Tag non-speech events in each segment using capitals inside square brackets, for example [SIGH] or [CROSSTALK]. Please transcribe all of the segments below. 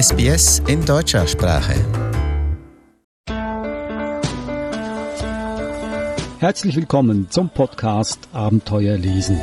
SBS in deutscher Sprache. Herzlich willkommen zum Podcast Abenteuer lesen.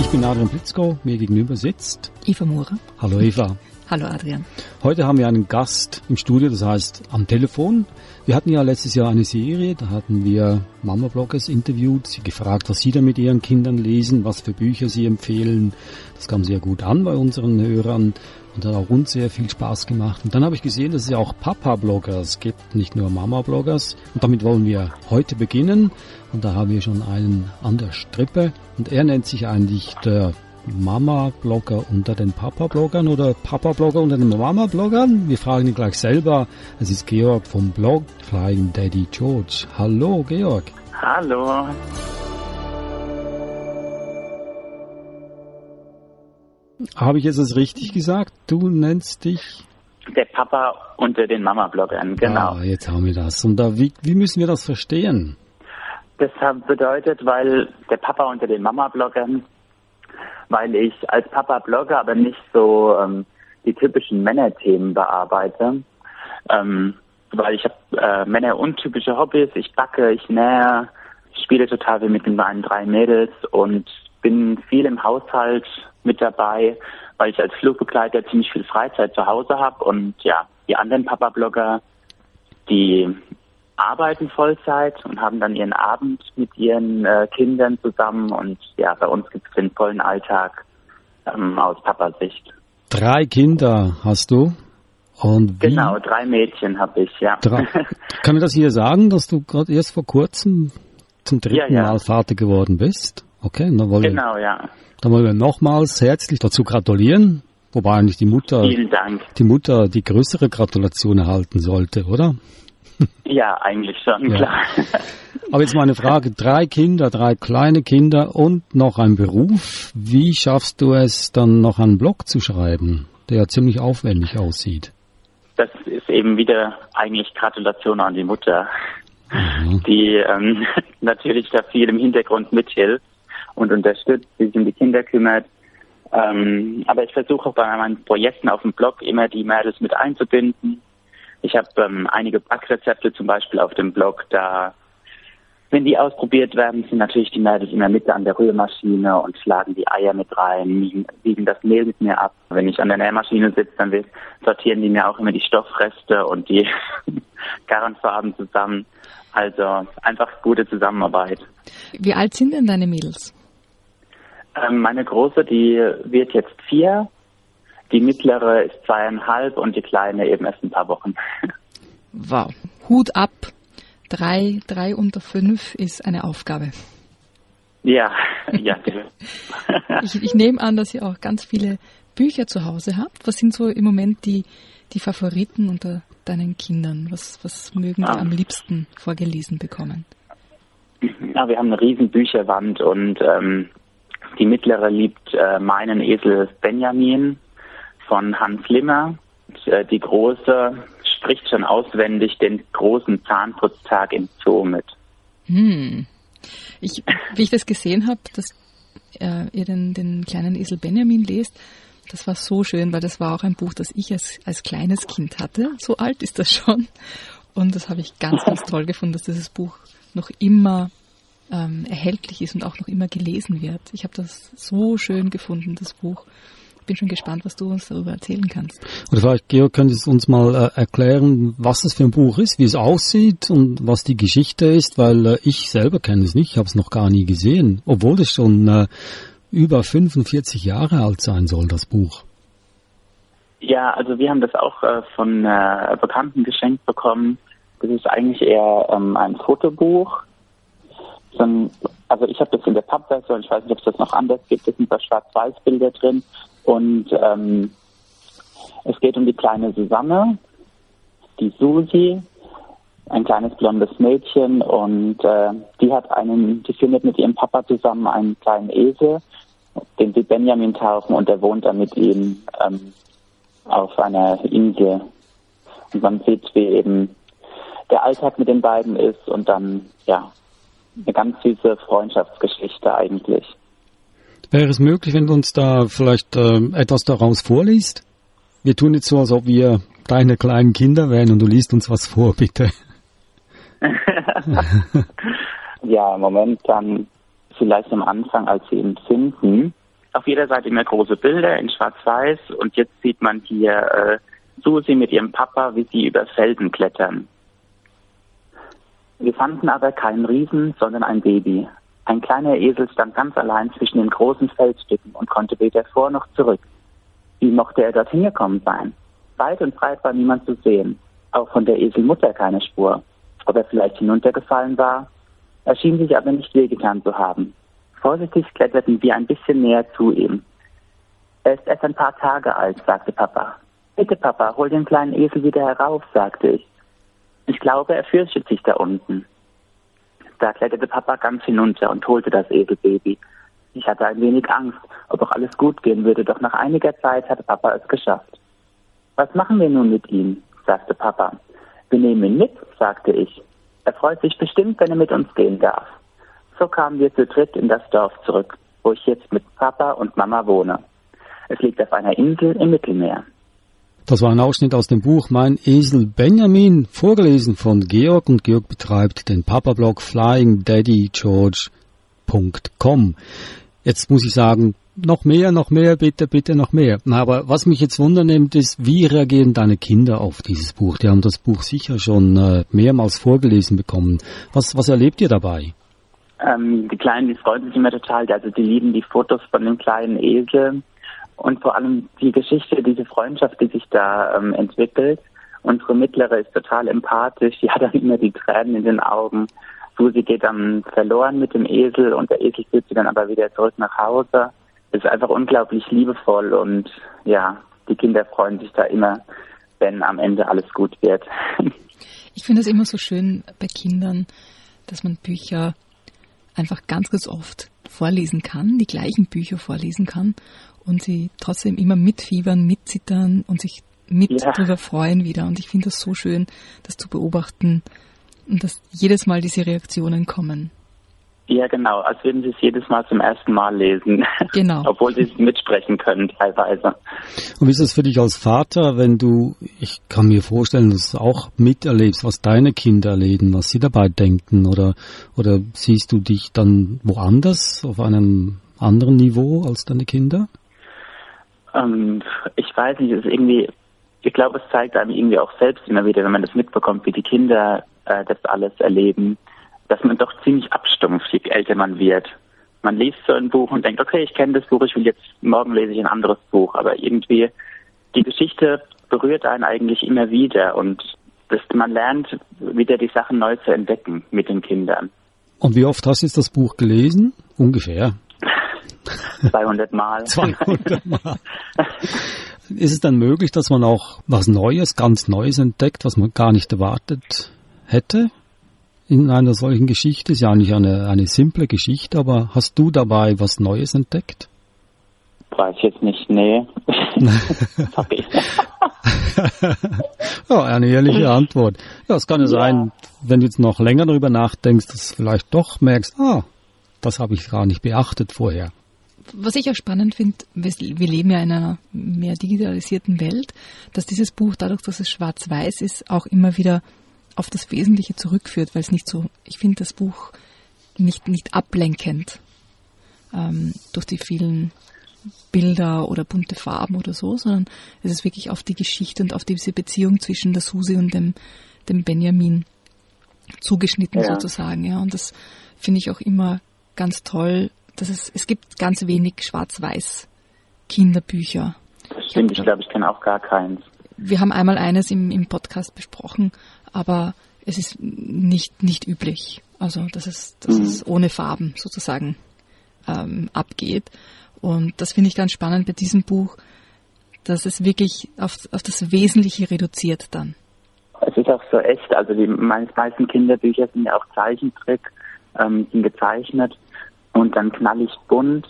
Ich bin Adrian Blitzko, mir gegenüber sitzt Eva Mura. Hallo Eva. Hallo Adrian. Heute haben wir einen Gast im Studio, das heißt am Telefon. Wir hatten ja letztes Jahr eine Serie, da hatten wir Mama-Bloggers interviewt, sie gefragt, was sie da mit ihren Kindern lesen, was für Bücher sie empfehlen. Das kam sehr gut an bei unseren Hörern und hat auch uns sehr viel Spaß gemacht. Und dann habe ich gesehen, dass es ja auch Papa-Bloggers gibt, nicht nur Mama-Bloggers. Und damit wollen wir heute beginnen. Und da haben wir schon einen an der Strippe. Und er nennt sich eigentlich der Mama-Blogger unter den Papa-Bloggern oder Papa-Blogger unter den Mama-Bloggern? Wir fragen ihn gleich selber. Es ist Georg vom Blog Flying Daddy George. Hallo, Georg. Hallo. Habe ich jetzt das richtig gesagt? Du nennst dich? Der Papa unter den Mama-Bloggern, genau. Ah, jetzt haben wir das. Und da, wie, wie müssen wir das verstehen? Das bedeutet, weil der Papa unter den Mama-Bloggern, weil ich als Papa blogge, aber nicht so ähm, die typischen Männerthemen bearbeite. Ähm, weil ich habe äh, Männer-untypische Hobbys. Ich backe, ich nähe, ich spiele total viel mit meinen drei Mädels und bin viel im Haushalt mit dabei, weil ich als Flugbegleiter ziemlich viel Freizeit zu Hause habe. Und ja, die anderen Papa-Blogger, die arbeiten Vollzeit und haben dann ihren Abend mit ihren äh, Kindern zusammen. Und ja, bei uns gibt es den vollen Alltag ähm, aus Papasicht. Drei Kinder hast du? Und wie? Genau, drei Mädchen habe ich, ja. Drei. [LAUGHS] Kann ich das hier sagen, dass du gerade erst vor kurzem zum dritten Ja, ja. Mal Vater geworden bist? Okay, dann wollen, wir, genau, ja. dann wollen wir nochmals herzlich dazu gratulieren. Wobei eigentlich die Mutter, die Mutter die größere Gratulation erhalten sollte, oder? Ja, eigentlich schon, Ja. klar. Aber jetzt meine Frage, drei Kinder, drei kleine Kinder und noch ein Beruf. Wie schaffst du es dann noch einen Blog zu schreiben, der ziemlich aufwendig aussieht? Das ist eben wieder eigentlich Gratulation an die Mutter, Mhm. die ähm, [LAUGHS] natürlich da viel im Hintergrund mithilft und unterstützt, sich um die Kinder kümmert. Ähm, aber ich versuche auch bei meinen Projekten auf dem Blog immer die Mädels mit einzubinden. Ich habe ähm, einige Backrezepte zum Beispiel auf dem Blog, da wenn die ausprobiert werden, sind natürlich die Mädels immer mit an der Rührmaschine und schlagen die Eier mit rein, wiegen, wiegen das Mehl mit mir ab. Wenn ich an der Nähmaschine sitze, dann will- sortieren die mir auch immer die Stoffreste und die [LAUGHS] Garnfarben zusammen. Also einfach gute Zusammenarbeit. Wie alt sind denn deine Mädels? Ähm, meine Große, die wird jetzt vier, die mittlere ist zweieinhalb und die kleine eben erst ein paar Wochen. Wow. Hut ab. Drei, drei unter fünf ist eine Aufgabe. ja, [LAUGHS] ja. [LAUGHS] Ich, ich nehme an, dass ihr auch ganz viele Bücher zu Hause habt. Was sind so im Moment die, die Favoriten unter deinen Kindern? Was, was mögen die Ah. am liebsten vorgelesen bekommen? Ja, wir haben eine riesen Bücherwand und ähm, die mittlere liebt äh, meinen Esel Benjamin von Hans Limmer. Und, äh, die große spricht schon auswendig den großen Zahnputztag im Zoo mit. Hm. Ich, wie ich das gesehen habe, dass äh, ihr den, den kleinen Esel Benjamin lest, das war so schön, weil das war auch ein Buch, das ich als, als kleines Kind hatte. So alt ist das schon. Und das habe ich ganz, ganz toll gefunden, dass dieses Buch noch immer ähm, erhältlich ist und auch noch immer gelesen wird. Ich habe das so schön gefunden, das Buch. Bin schon gespannt, was du uns darüber erzählen kannst. Oder vielleicht, Georg, könntest du uns mal äh, erklären, was es für ein Buch ist, wie es aussieht und was die Geschichte ist, weil äh, ich selber kenne es nicht, ich habe es noch gar nie gesehen, obwohl es schon äh, über 45 Jahre alt sein soll, das Buch. Ja, also wir haben das auch äh, von äh, Bekannten geschenkt bekommen. Das ist eigentlich eher ähm, ein Fotobuch. So ein, also ich habe das in der Pappversion, ich weiß nicht, ob es das noch anders gibt, es sind da Schwarz-Weiß-Bilder drin. Und ähm, es geht um die kleine Susanne, die Susi, ein kleines blondes Mädchen und äh, die hat einen, die findet mit ihrem Papa zusammen einen kleinen Esel, den sie Benjamin taufen und der wohnt dann mit ihm ähm, auf einer Insel. Und man sieht, wie eben der Alltag mit den beiden ist und dann, ja, eine ganz süße Freundschaftsgeschichte eigentlich. Wäre es möglich, wenn du uns da vielleicht äh, etwas daraus vorliest? Wir tun jetzt so, als ob wir deine kleinen Kinder wären und du liest uns was vor, [LAUGHS] bitte. [LAUGHS] ja, Moment, dann vielleicht am Anfang, als sie ihn finden. Auf jeder Seite immer große Bilder in Schwarz-Weiß und jetzt sieht man hier äh, Susi mit ihrem Papa, wie sie über Felsen klettern. Wir fanden aber keinen Riesen, sondern ein Baby. Ein kleiner Esel stand ganz allein zwischen den großen Felsstücken und konnte weder vor noch zurück. Wie mochte er dorthin gekommen sein? Weit und breit war niemand zu sehen, auch von der Eselmutter keine Spur. Ob er vielleicht hinuntergefallen war? Er schien sich aber nicht wehgetan zu haben. Vorsichtig kletterten wir ein bisschen näher zu ihm. Er ist erst ein paar Tage alt, sagte Papa. Bitte, Papa, hol den kleinen Esel wieder herauf, sagte ich. Ich glaube, er fürchtet sich da unten. Da kletterte Papa ganz hinunter und holte das Eselbaby. Ich hatte ein wenig Angst, ob auch alles gut gehen würde, doch nach einiger Zeit hatte Papa es geschafft. Was machen wir nun mit ihm? sagte Papa. Wir nehmen ihn mit, sagte ich. Er freut sich bestimmt, wenn er mit uns gehen darf. So kamen wir zu dritt in das Dorf zurück, wo ich jetzt mit Papa und Mama wohne. Es liegt auf einer Insel im Mittelmeer. Das war ein Ausschnitt aus dem Buch Mein Esel Benjamin, vorgelesen von Georg und Georg betreibt den Papa-Blog flyingdaddygeorge.com. Jetzt muss ich sagen, noch mehr, noch mehr, bitte, bitte noch mehr. Aber was mich jetzt wundernimmt, ist, wie reagieren deine Kinder auf dieses Buch? Die haben das Buch sicher schon äh, mehrmals vorgelesen bekommen. Was, was erlebt ihr dabei? Ähm, die Kleinen, die freuen sich immer total. Also die lieben die Fotos von dem kleinen Esel und vor allem die Geschichte, diese Freundschaft, die sich da ähm, entwickelt. Unsere Mittlere ist total empathisch, sie hat dann immer die Tränen in den Augen. Susi geht dann verloren mit dem Esel und der Esel führt sie dann aber wieder zurück nach Hause. Ist einfach unglaublich liebevoll und ja, die Kinder freuen sich da immer, wenn am Ende alles gut wird. [LAUGHS] Ich finde es immer so schön bei Kindern, dass man Bücher einfach ganz, ganz oft vorlesen kann, die gleichen Bücher vorlesen kann und sie trotzdem immer mitfiebern, mitzittern und sich mit ja. darüber freuen wieder. Und ich finde das so schön, das zu beobachten und dass jedes Mal diese Reaktionen kommen. Ja, genau, als würden sie es jedes Mal zum ersten Mal lesen. [LAUGHS] Genau. Obwohl sie es mitsprechen können teilweise. Und wie ist es für dich als Vater, wenn du, ich kann mir vorstellen, dass du auch miterlebst, was deine Kinder erleben, was sie dabei denken, oder, oder siehst du dich dann woanders, auf einem anderen Niveau als deine Kinder? Ähm, ich weiß nicht, es ist irgendwie, ich glaube, es zeigt einem irgendwie auch selbst immer wieder, wenn man das mitbekommt, wie die Kinder äh, das alles erleben, dass man doch ziemlich abstumpft, je älter man wird. Man liest so ein Buch und denkt, okay, ich kenne das Buch, ich will jetzt, morgen lese ich ein anderes Buch, aber irgendwie, die Geschichte berührt einen eigentlich immer wieder und das, man lernt wieder die Sachen neu zu entdecken mit den Kindern. Und wie oft hast du jetzt das Buch gelesen? Ungefähr. 200 Mal. [LAUGHS] 200 Mal. Ist es dann möglich, dass man auch was Neues, ganz Neues entdeckt, was man gar nicht erwartet hätte? In einer solchen Geschichte ist ja eigentlich eine, eine simple Geschichte, aber hast du dabei was Neues entdeckt? Weiß jetzt nicht, nee. [LAUGHS] [LAUGHS] Ja, eine ehrliche Antwort. Ja, es kann ja, ja sein, wenn du jetzt noch länger darüber nachdenkst, dass du vielleicht doch merkst, ah, das habe ich gar nicht beachtet vorher was ich auch spannend finde, wir leben ja in einer mehr digitalisierten Welt, dass dieses Buch dadurch, dass es schwarz-weiß ist, auch immer wieder auf das Wesentliche zurückführt, weil es nicht so, ich finde das Buch nicht, nicht ablenkend ähm, durch die vielen Bilder oder bunte Farben oder so, sondern es ist wirklich auf die Geschichte und auf diese Beziehung zwischen der Susi und dem, dem Benjamin zugeschnitten ja. sozusagen. Ja, und das finde ich auch immer ganz toll, dass es, es gibt ganz wenig schwarz-weiß Kinderbücher. Das stimmt, ich glaube, ich kenne auch gar keins. Wir haben einmal eines im, im Podcast besprochen, aber es ist nicht, nicht üblich. Also, dass es, dass mhm. es ohne Farben sozusagen ähm, abgeht. Und das finde ich ganz spannend bei diesem Buch, dass es wirklich auf, auf das Wesentliche reduziert dann. Es ist auch so echt. Also die meisten Kinderbücher sind ja auch Zeichentrick, ähm, sind gezeichnet und dann knallig bunt.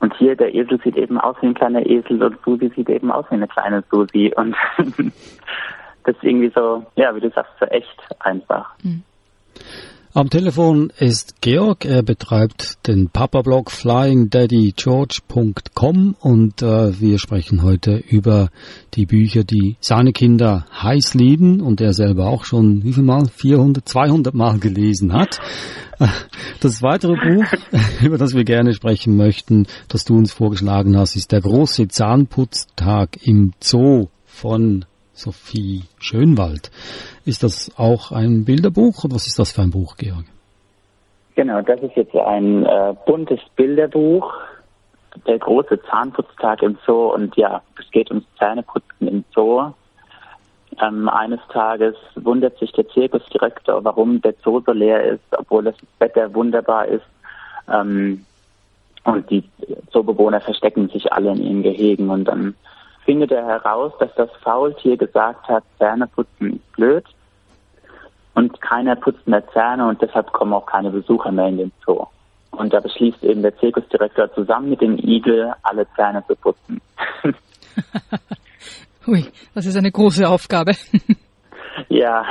Und hier der Esel sieht eben aus wie ein kleiner Esel und Susi sieht eben aus wie eine kleine Susi. Und [LAUGHS] das ist irgendwie so, ja, wie du sagst, so echt einfach. Mhm. Am Telefon ist Georg, er betreibt den Papa-Blog flyingdaddygeorge.com und äh, wir sprechen heute über die Bücher, die seine Kinder heiß lieben und er selber auch schon wie viel Mal? 400, 200 Mal gelesen hat. [LAUGHS] Das weitere Buch, [LAUGHS] über das wir gerne sprechen möchten, das du uns vorgeschlagen hast, ist der große Zahnputztag im Zoo von Sophie Schönwald. Ist das auch ein Bilderbuch oder was ist das für ein Buch, Georg? Genau, das ist jetzt ein äh, buntes Bilderbuch, der große Zahnputztag im Zoo und ja, es geht ums Zähneputzen im Zoo. Ähm, eines Tages wundert sich der Zirkusdirektor, warum der Zoo so leer ist, obwohl das Wetter wunderbar ist. Ähm, und die Zoobewohner verstecken sich alle in ihren Gehegen und dann findet er heraus, dass das Faultier gesagt hat, Zähne putzen ist blöd und keiner putzt mehr Zähne und deshalb kommen auch keine Besucher mehr in den Zoo. Und da beschließt eben der Zirkusdirektor zusammen mit dem Igel, alle Zähne zu putzen. [LAUGHS] Ui, das ist eine große Aufgabe. [LAUGHS] ja,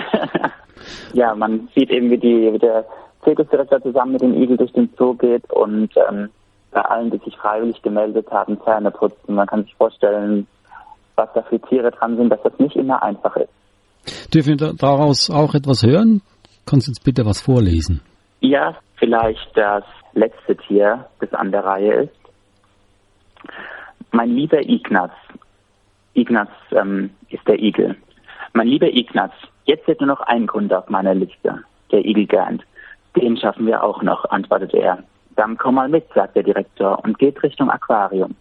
ja, man sieht eben, wie, die, wie der Zirkusdirektor zusammen mit dem Igel durch den Zoo geht und ähm, bei allen, die sich freiwillig gemeldet haben, Zähne putzen. Man kann sich vorstellen, was da für Tiere dran sind, dass das nicht immer einfach ist. Dürfen wir daraus auch etwas hören? Kannst du uns bitte was vorlesen? Ja, vielleicht das letzte Tier, das an der Reihe ist. Mein lieber Ignaz, Ignaz ähm, ist der Igel. Mein lieber Ignaz, jetzt wird nur noch ein Grund auf meiner Liste, der Igel Gant. Den schaffen wir auch noch, antwortete er. Dann komm mal mit, sagt der Direktor und geht Richtung Aquarium.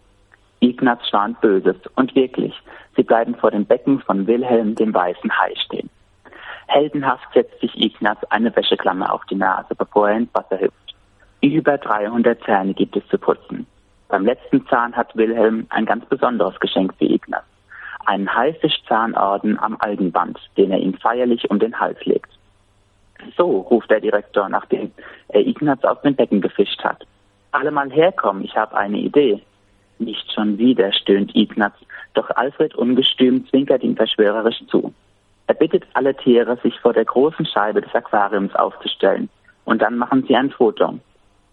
Ignaz schwant Böses. Und wirklich, sie bleiben vor dem Becken von Wilhelm, dem weißen Hai, stehen. Heldenhaft setzt sich Ignaz eine Wäscheklammer auf die Nase, bevor er ins Wasser hüpft. Über 300 Zähne gibt es zu putzen. Beim letzten Zahn hat Wilhelm ein ganz besonderes Geschenk für Ignaz. Einen Haifischzahnorden am Algenband, den er ihm feierlich um den Hals legt. So, ruft der Direktor, nachdem er Ignaz aus dem Becken gefischt hat. Alle mal herkommen, ich habe eine Idee. Nicht schon wieder, stöhnt Ignaz, doch Alfred ungestüm zwinkert ihm verschwörerisch zu. Er bittet alle Tiere, sich vor der großen Scheibe des Aquariums aufzustellen. Und dann machen sie ein Foto.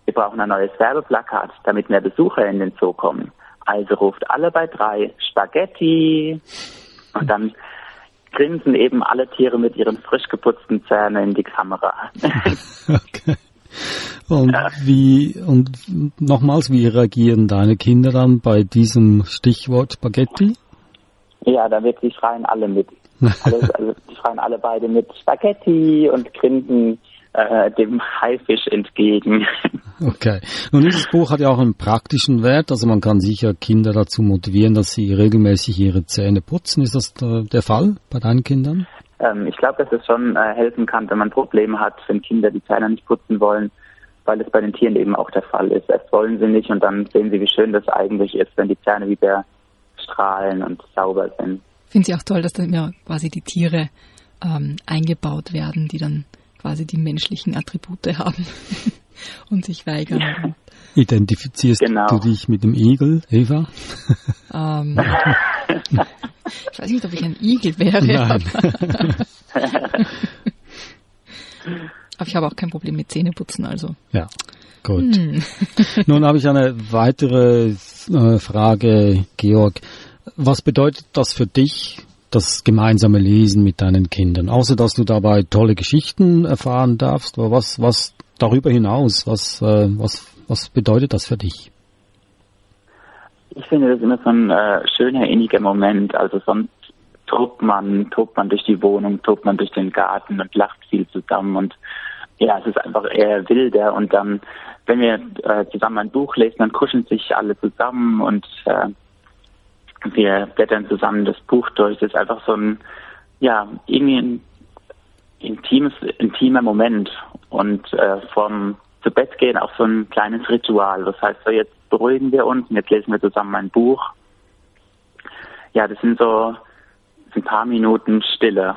Wir brauchen ein neues Werbeplakat, damit mehr Besucher in den Zoo kommen. Also ruft alle bei drei Spaghetti. Und dann grinsen eben alle Tiere mit ihren frisch geputzten Zähnen in die Kamera. [LAUGHS] [LAUGHS] okay. Und ja. wie, und nochmals, wie reagieren deine Kinder dann bei diesem Stichwort Spaghetti? Ja, da wird, die schreien alle mit. Alle, [LAUGHS] also, die schreien alle beide mit Spaghetti und grinsen äh, dem Haifisch entgegen. [LAUGHS] Okay. Nun, dieses Buch hat ja auch einen praktischen Wert. Also man kann sicher Kinder dazu motivieren, dass sie regelmäßig ihre Zähne putzen. Ist das der Fall bei deinen Kindern? Ähm, ich glaube, dass es schon äh, helfen kann, wenn man Probleme hat, wenn Kinder die Zähne nicht putzen wollen, weil es bei den Tieren eben auch der Fall ist. Erst wollen sie nicht und dann sehen sie, wie schön das eigentlich ist, wenn die Zähne wieder strahlen und sauber sind. Finde ich auch toll, dass dann ja quasi die Tiere ähm, eingebaut werden, die dann quasi die menschlichen Attribute [LAUGHS] haben und sich weigern. Ja. Identifizierst genau. du dich mit dem Igel, Eva? Ähm, [LAUGHS] ich weiß nicht, ob ich ein Igel wäre. Nein. [LAUGHS] Aber ich habe auch kein Problem mit Zähneputzen, also. Ja, gut. Hm. [LAUGHS] Nun habe ich eine weitere äh, Frage, Georg. Was bedeutet das für dich, das gemeinsame Lesen mit deinen Kindern? Außer, dass du dabei tolle Geschichten erfahren darfst, aber was, was darüber hinaus, was, äh, was, was bedeutet das für dich? Ich finde das immer so ein äh, schöner, inniger Moment. Also sonst tobt man, tobt man durch die Wohnung, tobt man durch den Garten und lacht viel zusammen und ja, es ist einfach eher wilder und dann, wenn wir äh, zusammen ein Buch lesen, dann kuscheln sich alle zusammen und äh, wir blättern zusammen das Buch durch. Das ist einfach so ein, ja, irgendwie ein intimes, intimer Moment und äh, vom zu Bett gehen auch so ein kleines Ritual. Das heißt, so jetzt beruhigen wir uns und jetzt lesen wir zusammen ein Buch. Ja, das sind so ein paar Minuten Stille.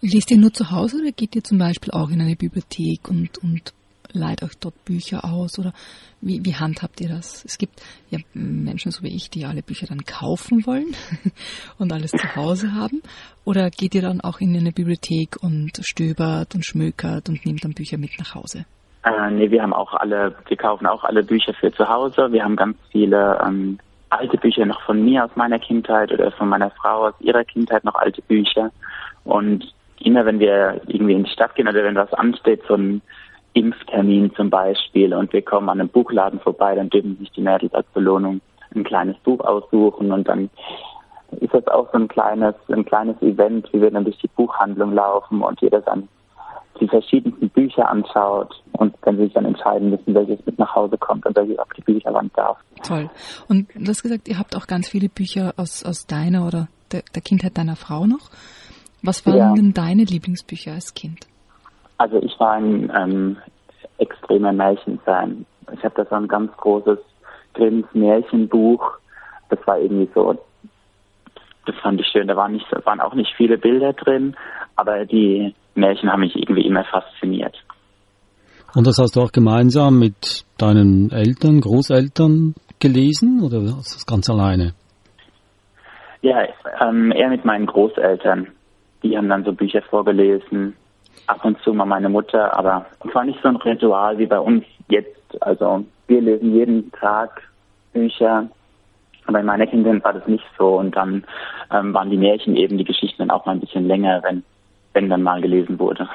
Lest ihr nur zu Hause oder geht ihr zum Beispiel auch in eine Bibliothek und, und leiht euch dort Bücher aus oder wie, wie handhabt ihr das? Es gibt ja Menschen so wie ich, die alle Bücher dann kaufen wollen [LAUGHS] und alles zu Hause haben. Oder geht ihr dann auch in eine Bibliothek und stöbert und schmökert und nehmt dann Bücher mit nach Hause? Äh, nee, wir haben auch alle, wir kaufen auch alle Bücher für zu Hause. Wir haben ganz viele ähm, alte Bücher noch von mir aus meiner Kindheit oder von meiner Frau aus ihrer Kindheit noch alte Bücher. Und immer wenn wir irgendwie in die Stadt gehen oder wenn was ansteht, so ein Impftermin zum Beispiel und wir kommen an einem Buchladen vorbei, dann dürfen sich die Mädels als Belohnung ein kleines Buch aussuchen und dann ist das auch so ein kleines, ein kleines Event, wie wir dann durch die Buchhandlung laufen und jeder dann die verschiedensten Bücher anschaut und wenn sie sich dann entscheiden müssen, welches mit nach Hause kommt und welches auf die Bücherwand darf. Toll. Und du hast gesagt, ihr habt auch ganz viele Bücher aus, aus deiner oder der, der Kindheit deiner Frau noch. Was waren ja. denn deine Lieblingsbücher als Kind? Also ich war ein ähm, extremer Märchenfan. Ich habe da so ein ganz großes Grimms Märchenbuch. Das war irgendwie so, das fand ich schön. Da waren, nicht, waren auch nicht viele Bilder drin, aber die Märchen haben mich irgendwie immer fasziniert. Und das hast du auch gemeinsam mit deinen Eltern, Großeltern gelesen oder hast du das ganz alleine? Ja, ähm, eher mit meinen Großeltern. Die haben dann so Bücher vorgelesen ab und zu mal meine Mutter, aber es war nicht so ein Ritual wie bei uns jetzt. Also wir lesen jeden Tag Bücher, aber in meiner Kindheit war das nicht so und dann ähm, waren die Märchen eben die Geschichten dann auch mal ein bisschen länger, wenn, wenn dann mal gelesen wurde.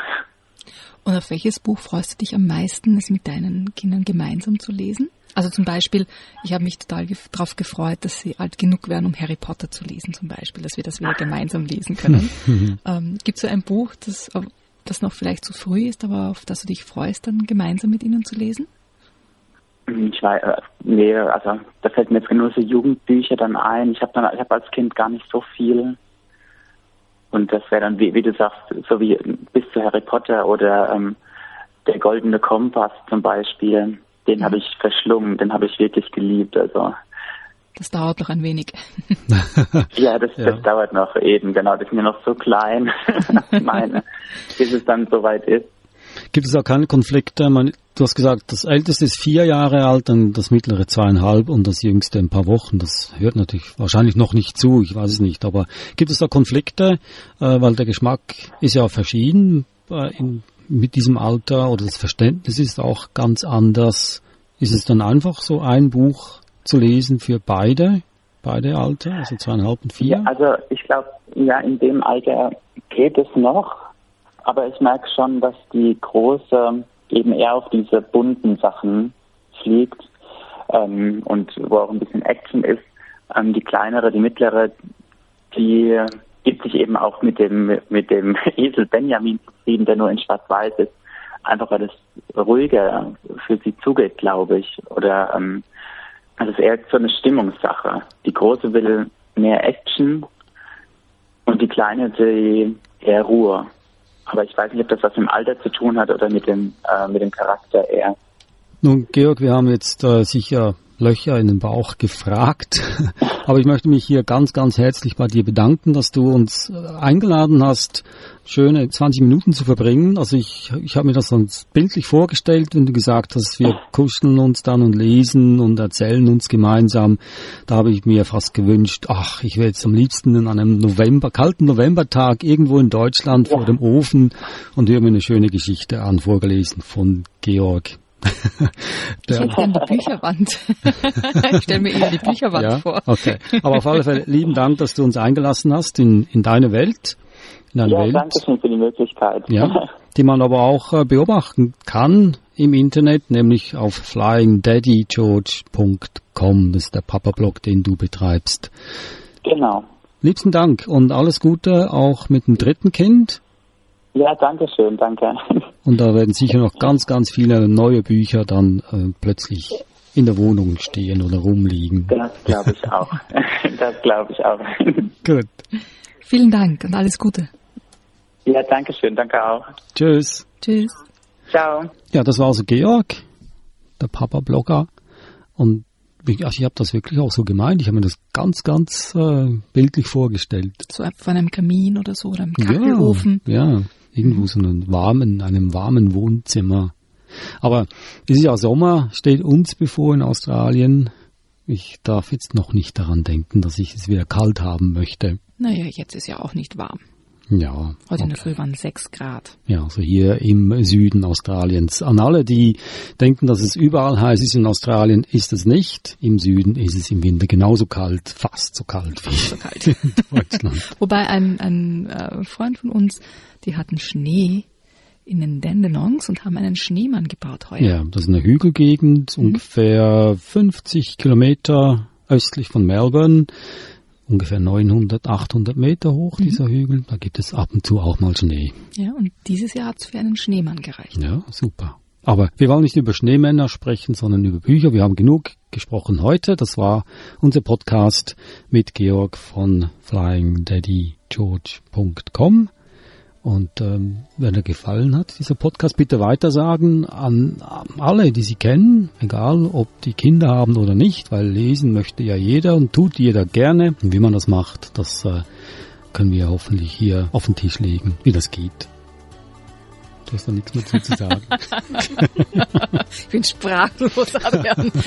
Und auf welches Buch freust du dich am meisten, es mit deinen Kindern gemeinsam zu lesen? Also zum Beispiel, ich habe mich total darauf gefreut, dass sie alt genug werden, um Harry Potter zu lesen, zum Beispiel, dass wir das wieder gemeinsam lesen können. [LAUGHS] ähm, Gibt es so ein Buch, das das noch vielleicht zu früh ist, aber auf das du dich freust, dann gemeinsam mit ihnen zu lesen? Ich weiß, äh, nee, also da fällt mir jetzt nur so Jugendbücher dann ein. Ich habe dann, ich habe als Kind gar nicht so viel. Und das wäre dann, wie, wie, du sagst, so wie bis zu Harry Potter oder ähm, der Goldene Kompass zum Beispiel. Den mhm. habe ich verschlungen, den habe ich wirklich geliebt. Also das dauert noch ein wenig. [LAUGHS] ja, das, ja. das dauert noch eben, genau. Das sind ja noch so klein, [LAUGHS] meine, [LAUGHS] bis es dann soweit ist. Gibt es auch keine Konflikte? Man, du hast gesagt, das älteste ist vier Jahre alt, dann das mittlere zweieinhalb und das jüngste ein paar Wochen. Das hört natürlich wahrscheinlich noch nicht zu, ich weiß es nicht. Aber gibt es da Konflikte? Äh, weil der Geschmack ist ja verschieden äh, in, mit diesem Alter oder das Verständnis ist auch ganz anders. Ist es dann einfach so ein Buch zu lesen für beide, beide Alter, also zweieinhalb und vier? Ja, also ich glaube, ja, in dem Alter geht es noch, aber ich merke schon, dass die Große eben eher auf diese bunten Sachen fliegt ähm, und wo auch ein bisschen Action ist. Ähm, die kleinere, die mittlere, die gibt sich eben auch mit dem mit dem [LAUGHS] Esel Benjamin zufrieden, der nur in Schwarz-Weiß ist, einfach weil es ruhiger für sie zugeht, glaube ich. Oder ähm, also es ist eher so eine Stimmungssache. Die große will mehr Action und die kleine die eher Ruhe. Aber ich weiß nicht, ob das was mit dem Alter zu tun hat oder mit dem, äh, mit dem Charakter eher. Nun, Georg, wir haben jetzt äh, sicher Löcher in den Bauch gefragt. [LAUGHS] Aber ich möchte mich hier ganz, ganz herzlich bei dir bedanken, dass du uns äh, eingeladen hast, schöne 20 Minuten zu verbringen. Also ich, ich habe mir das sonst bildlich vorgestellt, wenn du gesagt hast, wir kuscheln uns dann und lesen und erzählen uns gemeinsam. Da habe ich mir fast gewünscht, ach, ich wäre jetzt am liebsten an einem November, kalten Novembertag irgendwo in Deutschland vor dem Ofen und höre mir eine schöne Geschichte an, vorgelesen von Georg. Ich hätte gerne die Bücherwand. [LAUGHS] ich stelle mir eher die Bücherwand ja, vor. Okay. Aber auf alle Fälle lieben Dank, dass du uns eingelassen hast in, in deine Welt. In deine ja, Welt. danke schön für die Möglichkeit. Ja, die man aber auch äh, beobachten kann im Internet, nämlich auf flyingdaddygeorge.com. Das ist der Papa-Blog, den du betreibst. Genau. Liebsten Dank und alles Gute auch mit dem dritten Kind. Ja, danke schön, danke. Und da werden sicher noch ganz, ganz viele neue Bücher dann äh, plötzlich in der Wohnung stehen oder rumliegen. Das glaube ich auch. [LAUGHS] Das glaube ich auch. [LAUGHS] Gut. Vielen Dank und alles Gute. Ja, danke schön, danke auch. Tschüss. Tschüss. Ciao. Ja, das war also Georg, der Papa-Blogger. Und ich, also ich habe das wirklich auch so gemeint. Ich habe mir das ganz, ganz äh, bildlich vorgestellt. So von einem Kamin oder so oder einem Kachelofen. Ja, ja irgendwo so einen warmen, einem warmen Wohnzimmer. Aber es ist ja Sommer, steht uns bevor in Australien. Ich darf jetzt noch nicht daran denken, dass ich es wieder kalt haben möchte. Naja, jetzt ist ja auch nicht warm. Ja. Heute in der Früh waren sechs Grad. Ja, also hier im Süden Australiens. An alle, die denken, dass es überall heiß ist in Australien, ist es nicht. Im Süden ist es im Winter genauso kalt, fast so kalt wie So kalt. in Deutschland. [LAUGHS] Wobei ein, ein äh, Freund von uns, die hatten Schnee in den Dandenongs und haben einen Schneemann gebaut heuer. Ja, das ist eine Hügelgegend, ungefähr 50 Kilometer östlich von Melbourne. Ungefähr 900, 800 Meter hoch, dieser Hügel. Da gibt es ab und zu auch mal Schnee. Ja, und dieses Jahr hat es für einen Schneemann gereicht. Ja, super. Aber wir wollen nicht über Schneemänner sprechen, sondern über Bücher. Wir haben genug gesprochen heute. Das war unser Podcast mit Georg von flyingdaddygeorge.com. Und ähm, wenn er gefallen hat, dieser Podcast, bitte weitersagen an alle, die Sie kennen, egal ob die Kinder haben oder nicht, weil lesen möchte ja jeder und tut jeder gerne. Und wie man das macht, das äh, können wir hoffentlich hier auf den Tisch legen, wie das geht. Du hast da nichts mehr zu sagen. [LAUGHS] Ich bin sprachlos, Adrian. Du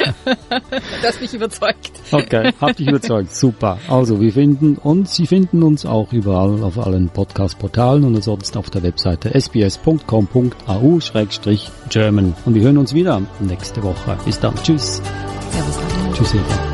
hast mich überzeugt. Okay, hab dich überzeugt. Super. Also, wir finden uns, Sie finden uns auch überall auf allen Podcast-Portalen und ansonsten auf der Webseite sbs.com.au-german. Und wir hören uns wieder nächste Woche. Bis dann. Tschüss. Servus, Adrian. Tschüss, Eva.